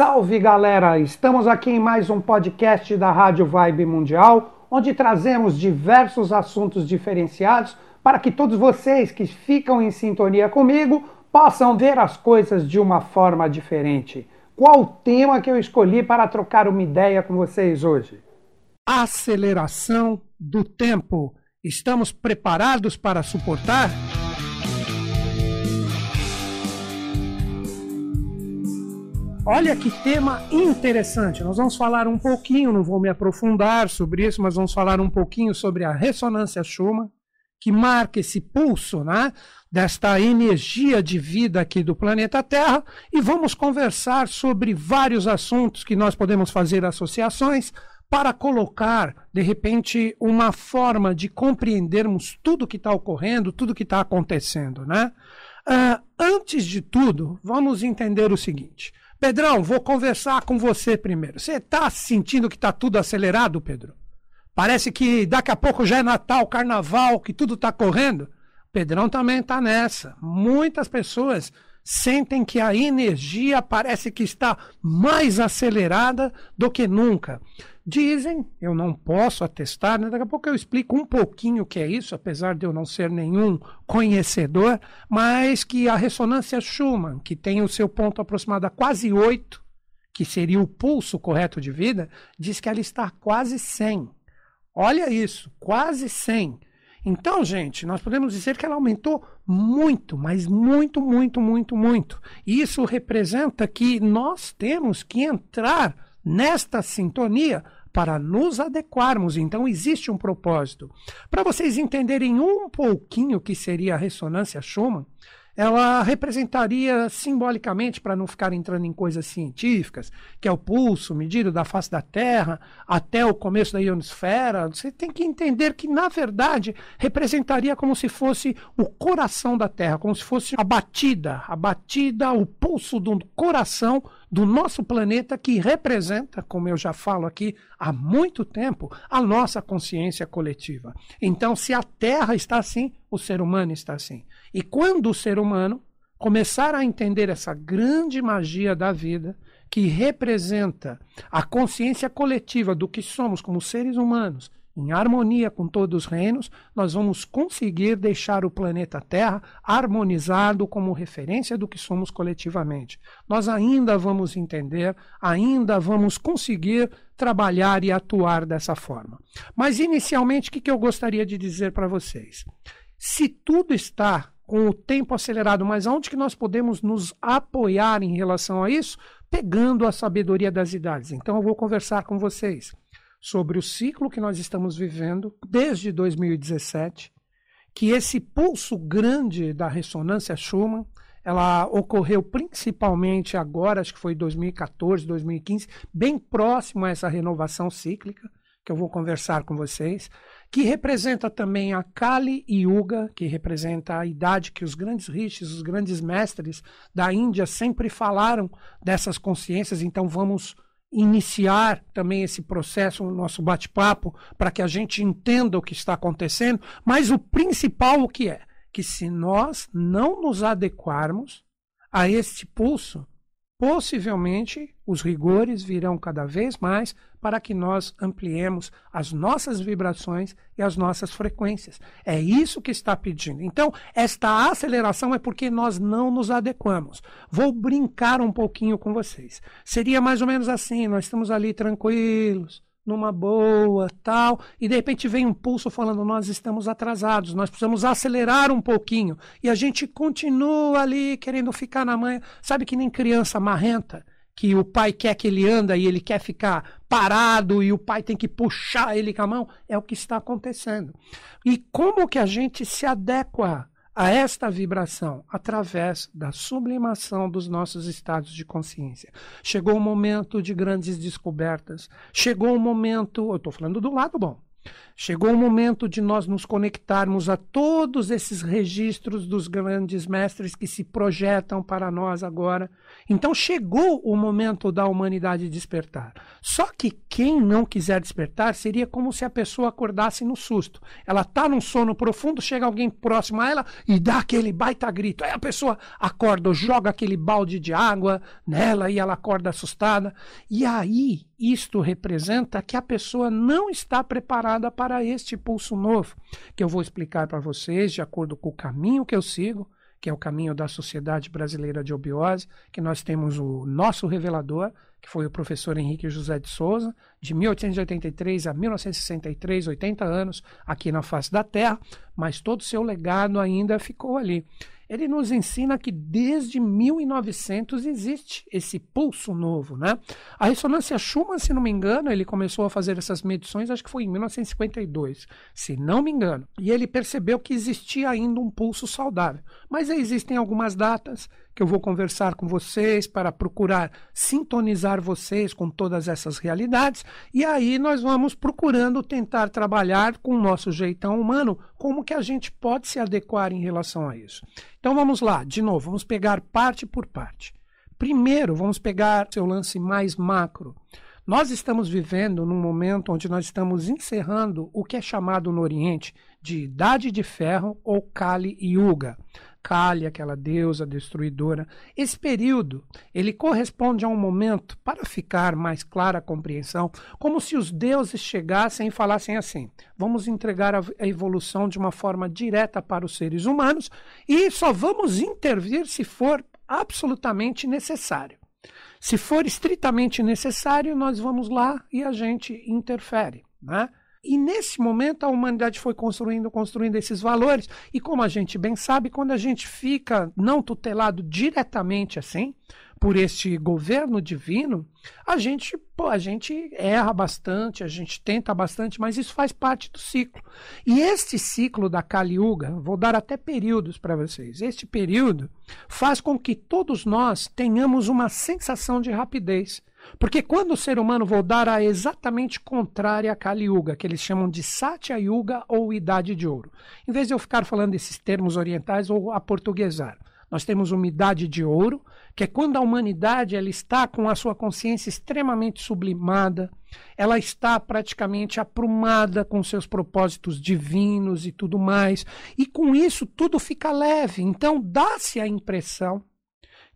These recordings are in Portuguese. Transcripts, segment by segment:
Salve galera! Estamos aqui em mais um podcast da Rádio Vibe Mundial, onde trazemos diversos assuntos diferenciados para que todos vocês que ficam em sintonia comigo possam ver as coisas de uma forma diferente. Qual o tema que eu escolhi para trocar uma ideia com vocês hoje? Aceleração do tempo. Estamos preparados para suportar? Olha que tema interessante. Nós vamos falar um pouquinho, não vou me aprofundar sobre isso, mas vamos falar um pouquinho sobre a ressonância Schumann, que marca esse pulso, né, desta energia de vida aqui do planeta Terra, e vamos conversar sobre vários assuntos que nós podemos fazer associações para colocar, de repente, uma forma de compreendermos tudo que está ocorrendo, tudo que está acontecendo, né? Uh, antes de tudo, vamos entender o seguinte. Pedrão, vou conversar com você primeiro. Você está sentindo que está tudo acelerado, Pedro? Parece que daqui a pouco já é Natal, Carnaval, que tudo está correndo. Pedrão também está nessa. Muitas pessoas sentem que a energia parece que está mais acelerada do que nunca. Dizem, eu não posso atestar, né? daqui a pouco eu explico um pouquinho o que é isso, apesar de eu não ser nenhum conhecedor, mas que a ressonância Schumann, que tem o seu ponto aproximado a quase 8, que seria o pulso correto de vida, diz que ela está quase 100. Olha isso, quase 100. Então, gente, nós podemos dizer que ela aumentou muito, mas muito, muito, muito, muito. Isso representa que nós temos que entrar nesta sintonia para nos adequarmos. Então, existe um propósito. Para vocês entenderem um pouquinho o que seria a ressonância Schumann, ela representaria simbolicamente, para não ficar entrando em coisas científicas, que é o pulso medido da face da Terra até o começo da ionosfera. Você tem que entender que, na verdade, representaria como se fosse o coração da Terra, como se fosse a batida, a batida, o pulso do coração do nosso planeta que representa, como eu já falo aqui há muito tempo, a nossa consciência coletiva. Então, se a Terra está assim, o ser humano está assim. E quando o ser humano começar a entender essa grande magia da vida, que representa a consciência coletiva do que somos como seres humanos, em harmonia com todos os reinos, nós vamos conseguir deixar o planeta Terra harmonizado como referência do que somos coletivamente. Nós ainda vamos entender, ainda vamos conseguir trabalhar e atuar dessa forma. Mas, inicialmente, o que eu gostaria de dizer para vocês? Se tudo está com o tempo acelerado, mas onde que nós podemos nos apoiar em relação a isso? Pegando a sabedoria das idades. Então eu vou conversar com vocês sobre o ciclo que nós estamos vivendo desde 2017, que esse pulso grande da ressonância Schumann, ela ocorreu principalmente agora, acho que foi 2014, 2015, bem próximo a essa renovação cíclica, que eu vou conversar com vocês que representa também a Kali Yuga, que representa a idade que os grandes rishis, os grandes mestres da Índia sempre falaram dessas consciências, então vamos iniciar também esse processo no nosso bate-papo para que a gente entenda o que está acontecendo, mas o principal o que é? Que se nós não nos adequarmos a este pulso, possivelmente os rigores virão cada vez mais para que nós ampliemos as nossas vibrações e as nossas frequências. É isso que está pedindo. Então, esta aceleração é porque nós não nos adequamos. Vou brincar um pouquinho com vocês. Seria mais ou menos assim: nós estamos ali tranquilos, numa boa, tal, e de repente vem um pulso falando: nós estamos atrasados, nós precisamos acelerar um pouquinho. E a gente continua ali querendo ficar na manhã. Sabe que nem criança marrenta? Que o pai quer que ele anda e ele quer ficar parado e o pai tem que puxar ele com a mão. É o que está acontecendo. E como que a gente se adequa a esta vibração através da sublimação dos nossos estados de consciência. Chegou o momento de grandes descobertas, chegou o momento, eu estou falando do lado bom, Chegou o momento de nós nos conectarmos a todos esses registros dos grandes mestres que se projetam para nós agora. Então chegou o momento da humanidade despertar. Só que quem não quiser despertar seria como se a pessoa acordasse no susto. Ela está num sono profundo, chega alguém próximo a ela e dá aquele baita grito. Aí a pessoa acorda, joga aquele balde de água nela e ela acorda assustada. E aí isto representa que a pessoa não está preparada para este pulso novo, que eu vou explicar para vocês de acordo com o caminho que eu sigo, que é o caminho da Sociedade Brasileira de Obiose, que nós temos o nosso revelador, que foi o professor Henrique José de Souza, de 1883 a 1963, 80 anos aqui na face da Terra, mas todo o seu legado ainda ficou ali ele nos ensina que desde 1900 existe esse pulso novo, né? A ressonância Schumann, se não me engano, ele começou a fazer essas medições, acho que foi em 1952, se não me engano. E ele percebeu que existia ainda um pulso saudável. Mas existem algumas datas que eu vou conversar com vocês para procurar sintonizar vocês com todas essas realidades. E aí nós vamos procurando tentar trabalhar com o nosso jeitão humano, como que a gente pode se adequar em relação a isso. Então vamos lá, de novo, vamos pegar parte por parte. Primeiro, vamos pegar seu lance mais macro. Nós estamos vivendo num momento onde nós estamos encerrando o que é chamado no Oriente de Idade de Ferro ou Kali Yuga. Kali, aquela deusa destruidora. Esse período, ele corresponde a um momento, para ficar mais clara a compreensão, como se os deuses chegassem e falassem assim: vamos entregar a evolução de uma forma direta para os seres humanos e só vamos intervir se for absolutamente necessário. Se for estritamente necessário, nós vamos lá e a gente interfere. Né? E nesse momento a humanidade foi construindo, construindo esses valores. E como a gente bem sabe, quando a gente fica não tutelado diretamente assim por este governo divino, a gente, pô, a gente erra bastante, a gente tenta bastante, mas isso faz parte do ciclo. E este ciclo da Kali Yuga, vou dar até períodos para vocês. Este período faz com que todos nós tenhamos uma sensação de rapidez. Porque quando o ser humano voltar a exatamente contrária a Kali Yuga, que eles chamam de Satya Yuga ou Idade de Ouro, em vez de eu ficar falando esses termos orientais ou a portuguesar, nós temos uma idade de ouro, que é quando a humanidade ela está com a sua consciência extremamente sublimada, ela está praticamente aprumada com seus propósitos divinos e tudo mais, e com isso tudo fica leve. Então dá-se a impressão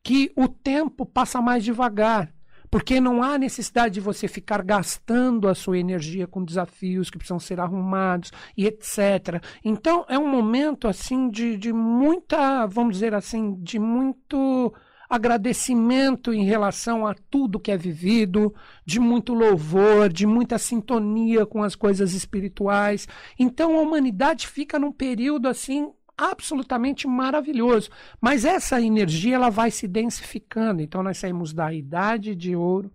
que o tempo passa mais devagar, porque não há necessidade de você ficar gastando a sua energia com desafios que precisam ser arrumados e etc. Então é um momento assim de, de muita, vamos dizer assim, de muito agradecimento em relação a tudo que é vivido, de muito louvor, de muita sintonia com as coisas espirituais. Então a humanidade fica num período assim absolutamente maravilhoso. Mas essa energia ela vai se densificando. Então nós saímos da idade de ouro,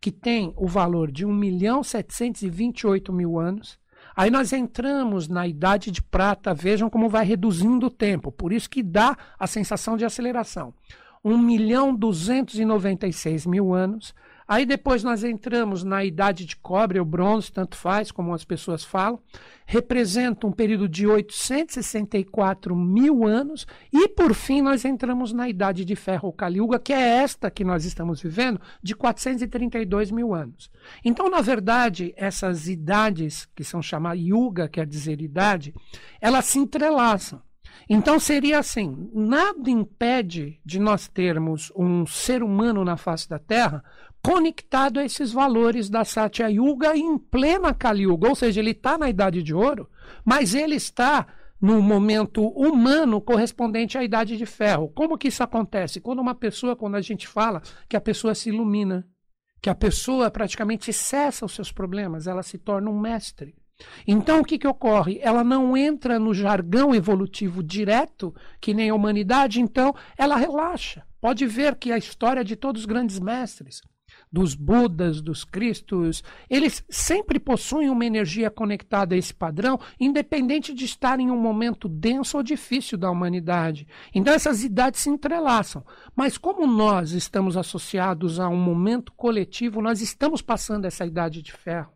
que tem o valor de 1 milhão 728 mil anos. Aí nós entramos na idade de prata, vejam como vai reduzindo o tempo, por isso que dá a sensação de aceleração. 1 milhão 296 mil anos. Aí depois nós entramos na idade de cobre ou bronze, tanto faz, como as pessoas falam, representa um período de 864 mil anos, e por fim nós entramos na idade de ferro ou caliuga, que é esta que nós estamos vivendo, de 432 mil anos. Então, na verdade, essas idades, que são chamadas yuga, quer dizer idade, elas se entrelaçam. Então seria assim: nada impede de nós termos um ser humano na face da Terra conectado a esses valores da Satya Yuga em plena Kali Yuga, ou seja, ele está na Idade de Ouro, mas ele está no momento humano correspondente à Idade de Ferro. Como que isso acontece? Quando uma pessoa, quando a gente fala que a pessoa se ilumina, que a pessoa praticamente cessa os seus problemas, ela se torna um mestre. Então, o que, que ocorre? Ela não entra no jargão evolutivo direto, que nem a humanidade, então ela relaxa. Pode ver que a história de todos os grandes mestres, dos Budas, dos Cristos, eles sempre possuem uma energia conectada a esse padrão, independente de estar em um momento denso ou difícil da humanidade. Então essas idades se entrelaçam. Mas como nós estamos associados a um momento coletivo, nós estamos passando essa idade de ferro.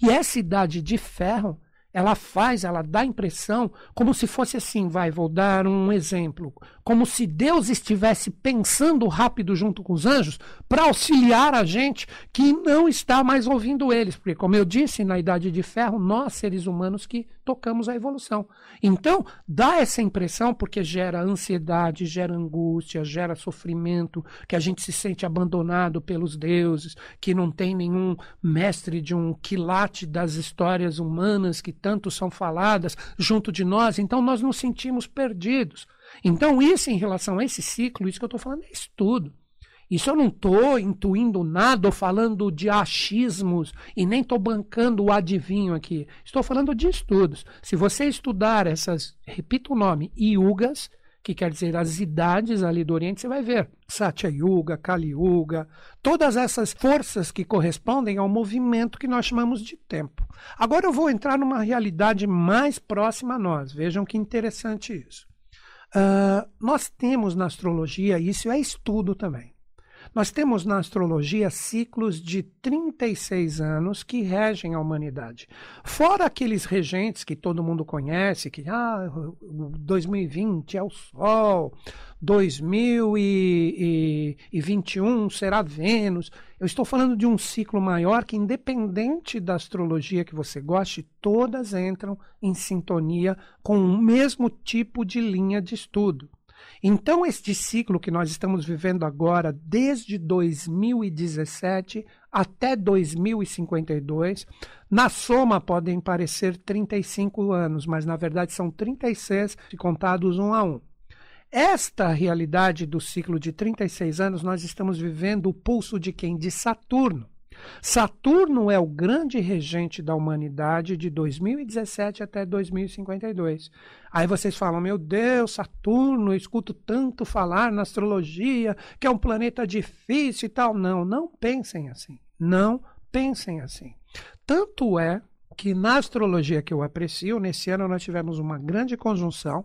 E essa idade de ferro ela faz, ela dá a impressão como se fosse assim, vai, vou dar um exemplo, como se Deus estivesse pensando rápido junto com os anjos para auxiliar a gente que não está mais ouvindo eles, porque como eu disse, na idade de ferro, nós seres humanos que tocamos a evolução. Então, dá essa impressão porque gera ansiedade, gera angústia, gera sofrimento, que a gente se sente abandonado pelos deuses, que não tem nenhum mestre de um quilate das histórias humanas que tanto são faladas junto de nós, então nós nos sentimos perdidos. Então, isso em relação a esse ciclo, isso que eu estou falando é estudo. Isso eu não estou intuindo nada ou falando de achismos e nem estou bancando o adivinho aqui. Estou falando de estudos. Se você estudar essas, repito o nome, yugas, que quer dizer as idades ali do Oriente, você vai ver Satya Yuga, Kali Yuga, todas essas forças que correspondem ao movimento que nós chamamos de tempo. Agora eu vou entrar numa realidade mais próxima a nós. Vejam que interessante isso. Uh, nós temos na astrologia, isso é estudo também. Nós temos na astrologia ciclos de 36 anos que regem a humanidade. Fora aqueles regentes que todo mundo conhece, que ah, 2020 é o Sol, 2021 será Vênus. Eu estou falando de um ciclo maior que, independente da astrologia que você goste, todas entram em sintonia com o mesmo tipo de linha de estudo. Então, este ciclo que nós estamos vivendo agora, desde 2017 até 2052, na soma podem parecer 35 anos, mas na verdade são 36 contados um a um. Esta realidade do ciclo de 36 anos, nós estamos vivendo o pulso de quem? De Saturno. Saturno é o grande regente da humanidade de 2017 até 2052. Aí vocês falam: meu Deus, Saturno, eu escuto tanto falar na astrologia que é um planeta difícil e tal. Não, não pensem assim. Não pensem assim. Tanto é que na astrologia que eu aprecio, nesse ano nós tivemos uma grande conjunção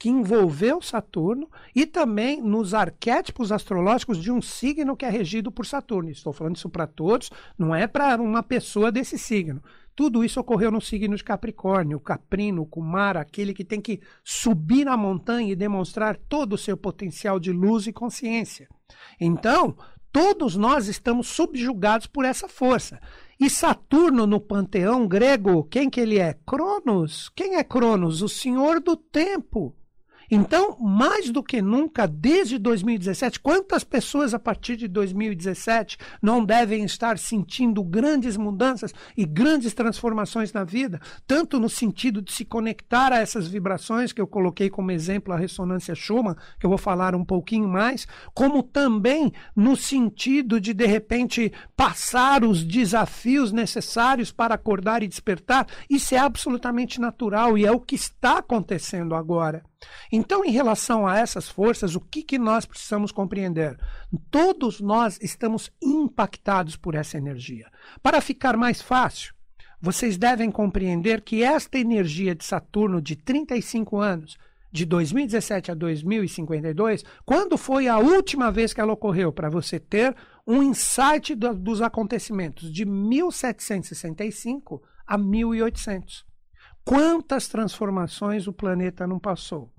que envolveu Saturno e também nos arquétipos astrológicos de um signo que é regido por Saturno. Estou falando isso para todos, não é para uma pessoa desse signo. Tudo isso ocorreu no signo de Capricórnio, Caprino, Kumara, aquele que tem que subir na montanha e demonstrar todo o seu potencial de luz e consciência. Então, todos nós estamos subjugados por essa força. E Saturno no panteão grego, quem que ele é? Cronos. Quem é Cronos? O senhor do tempo. Então, mais do que nunca, desde 2017, quantas pessoas a partir de 2017 não devem estar sentindo grandes mudanças e grandes transformações na vida, tanto no sentido de se conectar a essas vibrações que eu coloquei como exemplo a ressonância Schumann, que eu vou falar um pouquinho mais, como também no sentido de de repente passar os desafios necessários para acordar e despertar. Isso é absolutamente natural e é o que está acontecendo agora. Então, em relação a essas forças, o que, que nós precisamos compreender? Todos nós estamos impactados por essa energia. Para ficar mais fácil, vocês devem compreender que esta energia de Saturno de 35 anos, de 2017 a 2052, quando foi a última vez que ela ocorreu, para você ter um insight do, dos acontecimentos de 1765 a 1800. Quantas transformações o planeta não passou?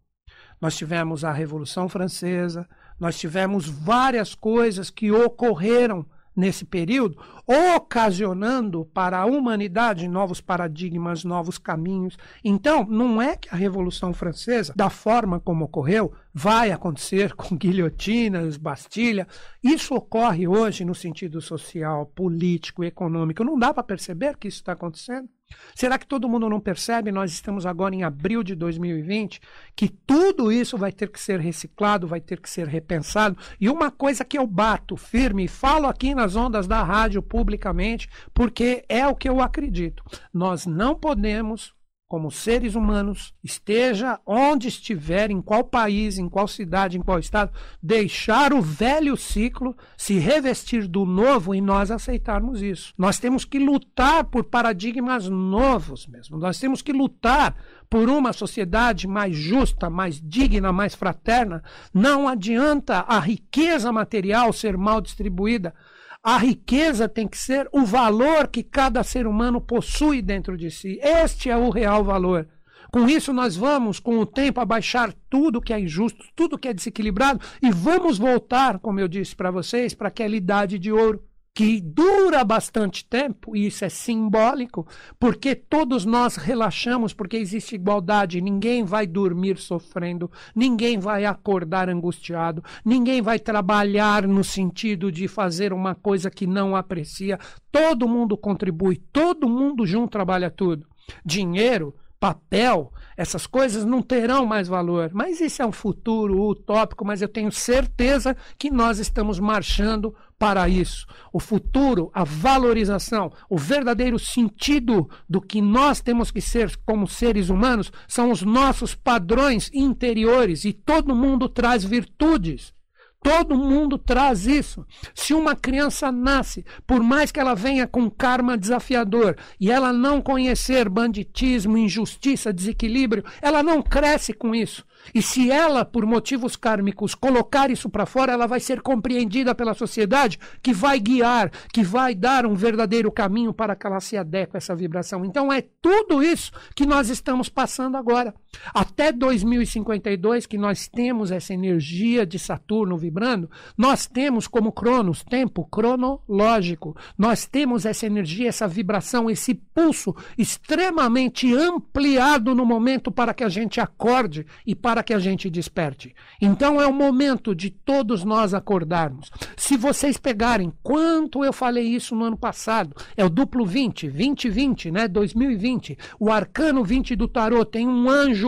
Nós tivemos a Revolução Francesa, nós tivemos várias coisas que ocorreram nesse período, ocasionando para a humanidade novos paradigmas, novos caminhos. Então, não é que a Revolução Francesa, da forma como ocorreu, vai acontecer com guilhotinas, Bastilha. Isso ocorre hoje no sentido social, político, econômico. Não dá para perceber que isso está acontecendo? Será que todo mundo não percebe? Nós estamos agora em abril de 2020, que tudo isso vai ter que ser reciclado, vai ter que ser repensado. E uma coisa que eu bato firme e falo aqui nas ondas da rádio publicamente, porque é o que eu acredito. Nós não podemos como seres humanos, esteja onde estiver, em qual país, em qual cidade, em qual estado, deixar o velho ciclo se revestir do novo e nós aceitarmos isso. Nós temos que lutar por paradigmas novos mesmo. Nós temos que lutar por uma sociedade mais justa, mais digna, mais fraterna. Não adianta a riqueza material ser mal distribuída A riqueza tem que ser o valor que cada ser humano possui dentro de si. Este é o real valor. Com isso, nós vamos, com o tempo, abaixar tudo que é injusto, tudo que é desequilibrado e vamos voltar, como eu disse para vocês, para aquela idade de ouro que dura bastante tempo, e isso é simbólico, porque todos nós relaxamos, porque existe igualdade, ninguém vai dormir sofrendo, ninguém vai acordar angustiado, ninguém vai trabalhar no sentido de fazer uma coisa que não aprecia, todo mundo contribui, todo mundo junto trabalha tudo. Dinheiro papel, essas coisas não terão mais valor. Mas isso é um futuro utópico, mas eu tenho certeza que nós estamos marchando para isso. O futuro, a valorização, o verdadeiro sentido do que nós temos que ser como seres humanos são os nossos padrões interiores e todo mundo traz virtudes. Todo mundo traz isso. Se uma criança nasce, por mais que ela venha com karma desafiador e ela não conhecer banditismo, injustiça, desequilíbrio, ela não cresce com isso. E se ela, por motivos kármicos, colocar isso para fora, ela vai ser compreendida pela sociedade, que vai guiar, que vai dar um verdadeiro caminho para que ela se adeque a essa vibração. Então é tudo isso que nós estamos passando agora. Até 2052, que nós temos essa energia de Saturno vibrando, nós temos como Cronos, tempo cronológico. Nós temos essa energia, essa vibração, esse pulso extremamente ampliado no momento para que a gente acorde e para que a gente desperte. Então é o momento de todos nós acordarmos. Se vocês pegarem quanto eu falei isso no ano passado, é o duplo 20, 2020, né, 2020. O arcano 20 do tarô tem um anjo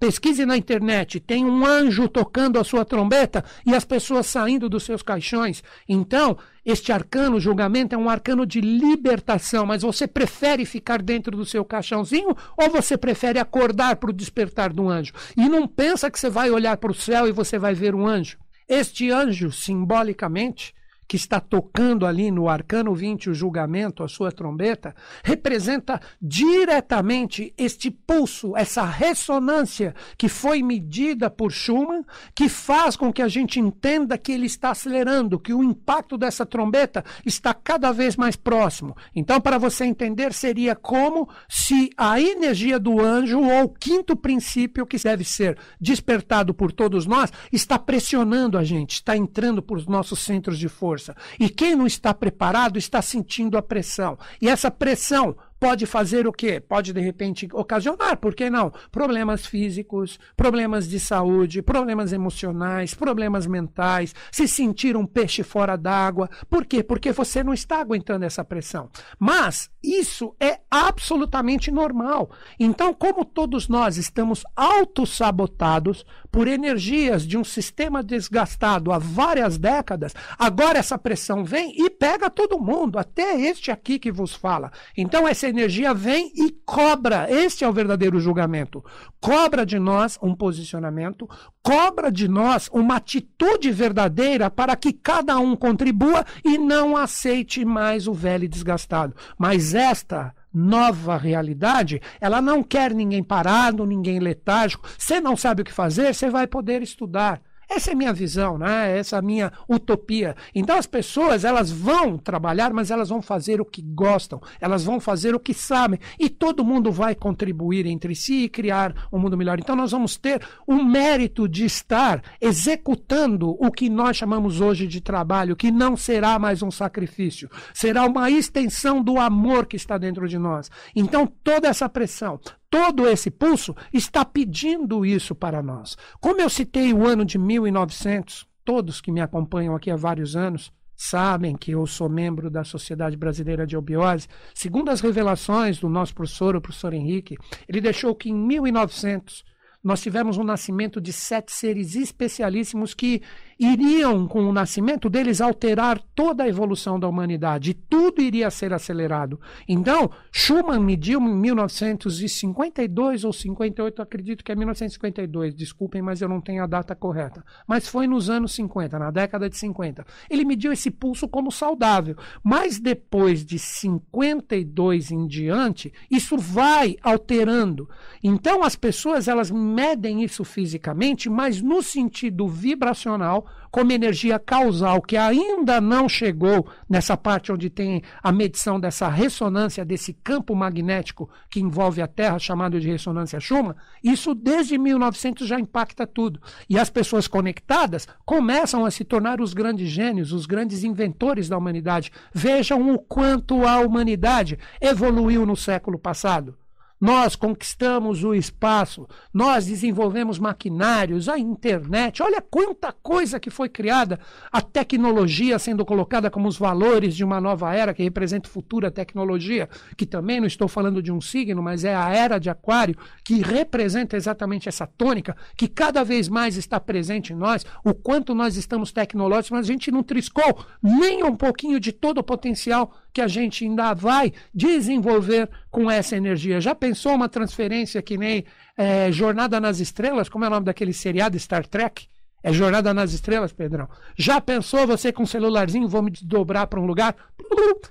Pesquise na internet, tem um anjo tocando a sua trombeta e as pessoas saindo dos seus caixões. Então, este arcano julgamento é um arcano de libertação, mas você prefere ficar dentro do seu caixãozinho ou você prefere acordar para o despertar do anjo? E não pensa que você vai olhar para o céu e você vai ver um anjo. Este anjo, simbolicamente, que está tocando ali no arcano 20 o julgamento, a sua trombeta, representa diretamente este pulso, essa ressonância que foi medida por Schumann, que faz com que a gente entenda que ele está acelerando, que o impacto dessa trombeta está cada vez mais próximo. Então, para você entender, seria como se a energia do anjo, ou o quinto princípio que deve ser despertado por todos nós, está pressionando a gente, está entrando por nossos centros de força força. E quem não está preparado está sentindo a pressão. E essa pressão pode fazer o quê? Pode, de repente, ocasionar, por que não? Problemas físicos, problemas de saúde, problemas emocionais, problemas mentais, se sentir um peixe fora d'água. Por quê? Porque você não está aguentando essa pressão. Mas isso é absolutamente normal. Então, como todos nós estamos autossabotados por energias de um sistema desgastado há várias décadas, agora essa pressão vem e pega todo mundo, até este aqui que vos fala. Então, essa energia vem e cobra. Este é o verdadeiro julgamento. Cobra de nós um posicionamento, cobra de nós uma atitude verdadeira para que cada um contribua e não aceite mais o velho desgastado. Mas esta nova realidade, ela não quer ninguém parado, ninguém letárgico. Você não sabe o que fazer, você vai poder estudar. Essa é a minha visão, né? essa é a minha utopia. Então as pessoas elas vão trabalhar, mas elas vão fazer o que gostam, elas vão fazer o que sabem e todo mundo vai contribuir entre si e criar um mundo melhor. Então nós vamos ter o mérito de estar executando o que nós chamamos hoje de trabalho, que não será mais um sacrifício, será uma extensão do amor que está dentro de nós. Então toda essa pressão, todo esse pulso está pedindo isso para nós. Como eu citei o ano de 1900, todos que me acompanham aqui há vários anos sabem que eu sou membro da Sociedade Brasileira de Obiose. Segundo as revelações do nosso professor, o professor Henrique, ele deixou que em 1900 nós tivemos o nascimento de sete seres especialíssimos que iriam, com o nascimento deles, alterar toda a evolução da humanidade. Tudo iria ser acelerado. Então, Schumann mediu em 1952 ou 58, acredito que é 1952, desculpem, mas eu não tenho a data correta. Mas foi nos anos 50, na década de 50. Ele mediu esse pulso como saudável. Mas depois de 52 em diante, isso vai alterando. Então, as pessoas elas medem isso fisicamente, mas no sentido vibracional como energia causal, que ainda não chegou nessa parte onde tem a medição dessa ressonância, desse campo magnético que envolve a Terra, chamado de ressonância Schumann, isso desde 1900 já impacta tudo. E as pessoas conectadas começam a se tornar os grandes gênios, os grandes inventores da humanidade. Vejam o quanto a humanidade evoluiu no século passado. Nós conquistamos o espaço, nós desenvolvemos maquinários, a internet. Olha quanta coisa que foi criada, a tecnologia sendo colocada como os valores de uma nova era que representa futura tecnologia, que também não estou falando de um signo, mas é a era de Aquário, que representa exatamente essa tônica, que cada vez mais está presente em nós, o quanto nós estamos tecnológicos, mas a gente não triscou nem um pouquinho de todo o potencial que a gente ainda vai desenvolver com essa energia. Já pensou uma transferência que nem é, Jornada nas Estrelas? Como é o nome daquele seriado Star Trek? É Jornada nas Estrelas, Pedrão. Já pensou você com um celularzinho, vou me dobrar para um lugar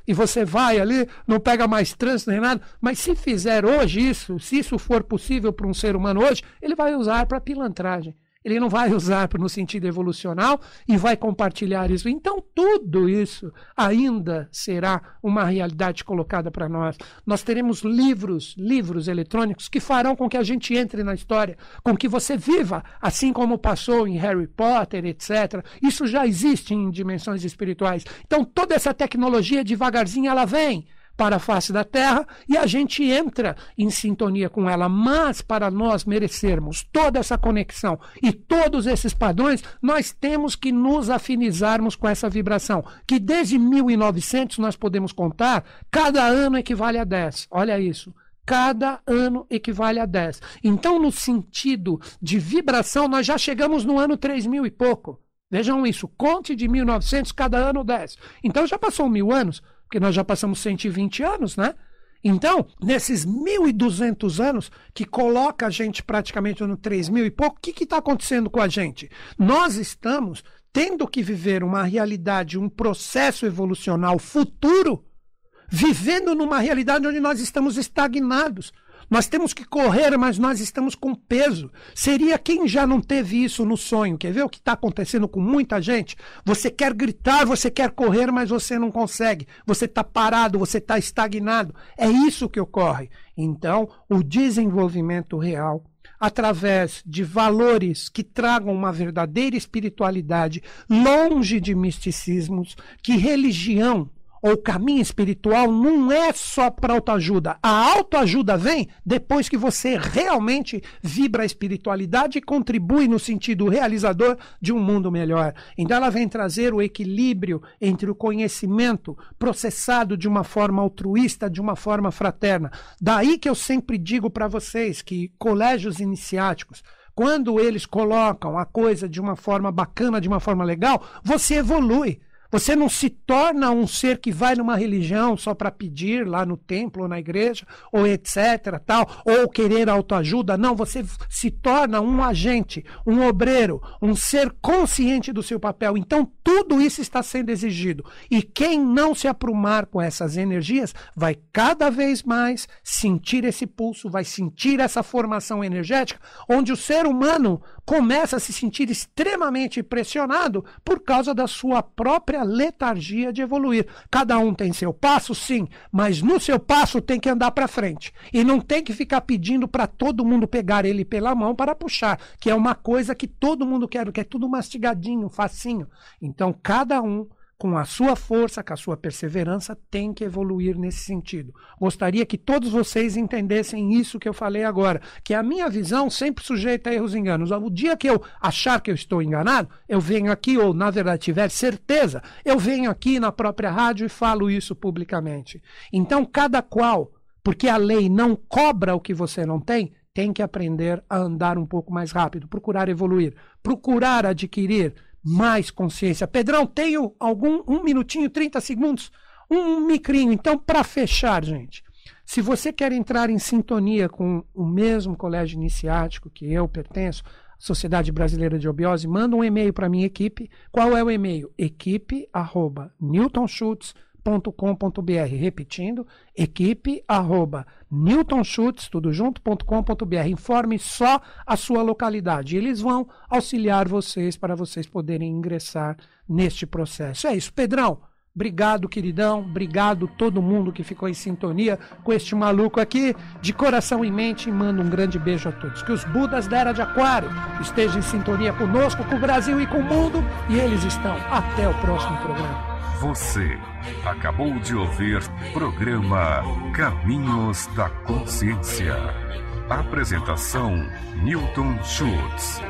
e você vai ali, não pega mais trânsito nem nada. Mas se fizer hoje isso, se isso for possível para um ser humano hoje, ele vai usar para pilantragem. Ele não vai usar no sentido evolucional e vai compartilhar isso. Então, tudo isso ainda será uma realidade colocada para nós. Nós teremos livros, livros eletrônicos que farão com que a gente entre na história, com que você viva, assim como passou em Harry Potter, etc. Isso já existe em dimensões espirituais. Então, toda essa tecnologia, devagarzinho, ela vem para a face da terra e a gente entra em sintonia com ela. Mas para nós merecermos toda essa conexão e todos esses padrões, nós temos que nos afinizarmos com essa vibração, que desde 1900 nós podemos contar, cada ano equivale a 10. Olha isso cada ano equivale a 10. Então, no sentido de vibração, nós já chegamos no ano 3000 e pouco. Vejam isso, conte de 1900, cada ano 10. Então, já passou mil anos porque nós já passamos 120 anos, né? Então, nesses 1.200 anos, que coloca a gente praticamente no 3.000 e pouco, o que está acontecendo com a gente? Nós estamos tendo que viver uma realidade, um processo evolucional futuro, vivendo numa realidade onde nós estamos estagnados. Nós temos que correr, mas nós estamos com peso. Seria quem já não teve isso no sonho. Quer ver o que está acontecendo com muita gente? Você quer gritar, você quer correr, mas você não consegue. Você está parado, você está estagnado. É isso que ocorre. Então, o desenvolvimento real através de valores que tragam uma verdadeira espiritualidade, longe de misticismos, que religião ou caminho espiritual não é só para autoajuda. A autoajuda vem depois que você realmente vibra a espiritualidade e contribui no sentido realizador de um mundo melhor. Então ela vem trazer o equilíbrio entre o conhecimento processado de uma forma altruísta, de uma forma fraterna. Daí que eu sempre digo para vocês que colégios iniciáticos quando eles colocam a coisa de uma forma bacana, de uma forma legal, você evolui. Você não se torna um ser que vai numa religião só para pedir lá no templo ou na igreja, ou etc, tal, ou querer autoajuda. Não, você se torna um agente, um obreiro, um ser consciente do seu papel. Então, tudo isso está sendo exigido. E quem não se aprumar com essas energias vai cada vez mais sentir esse pulso, vai sentir essa formação energética, onde o ser humano começa a se sentir extremamente pressionado por causa da sua própria letargia de evoluir. Cada um tem seu passo, sim, mas no seu passo tem que andar para frente. E não tem que ficar pedindo para todo mundo pegar ele pela mão para puxar, que é uma coisa que todo mundo quer, que é tudo mastigadinho, facinho. Então, cada um com a sua força, com a sua perseverança, tem que evoluir nesse sentido. Gostaria que todos vocês entendessem isso que eu falei agora, que a minha visão sempre sujeita a erros e enganos. O dia que eu achar que eu estou enganado, eu venho aqui, ou na verdade tiver certeza, eu venho aqui na própria rádio e falo isso publicamente. Então, cada qual, porque a lei não cobra o que você não tem, tem que aprender a andar um pouco mais rápido, procurar evoluir, procurar adquirir mais consciência. Pedrão, tenho algum um minutinho, 30 segundos, um micrinho. Então, para fechar, gente, se você quer entrar em sintonia com o mesmo colégio iniciático que eu pertenço, Sociedade Brasileira de Obiose, manda um e-mail para minha equipe. Qual é o e-mail? equipe@newtonschutz.com newtonschutz.com.br. Repetindo, equipe arroba newtonschutz, tudo junto.com.br. Informe só a sua localidade. Eles vão auxiliar vocês para vocês poderem ingressar neste processo. É isso, Pedrão. Obrigado, queridão. Obrigado todo mundo que ficou em sintonia com este maluco aqui. De coração em mente, mando um grande beijo a todos. Que os Budas da Era de Aquário estejam em sintonia conosco, com o Brasil e com o mundo. E eles estão. Até o próximo programa. Você acabou de ouvir programa Caminhos da Consciência. Apresentação Newton Schultz.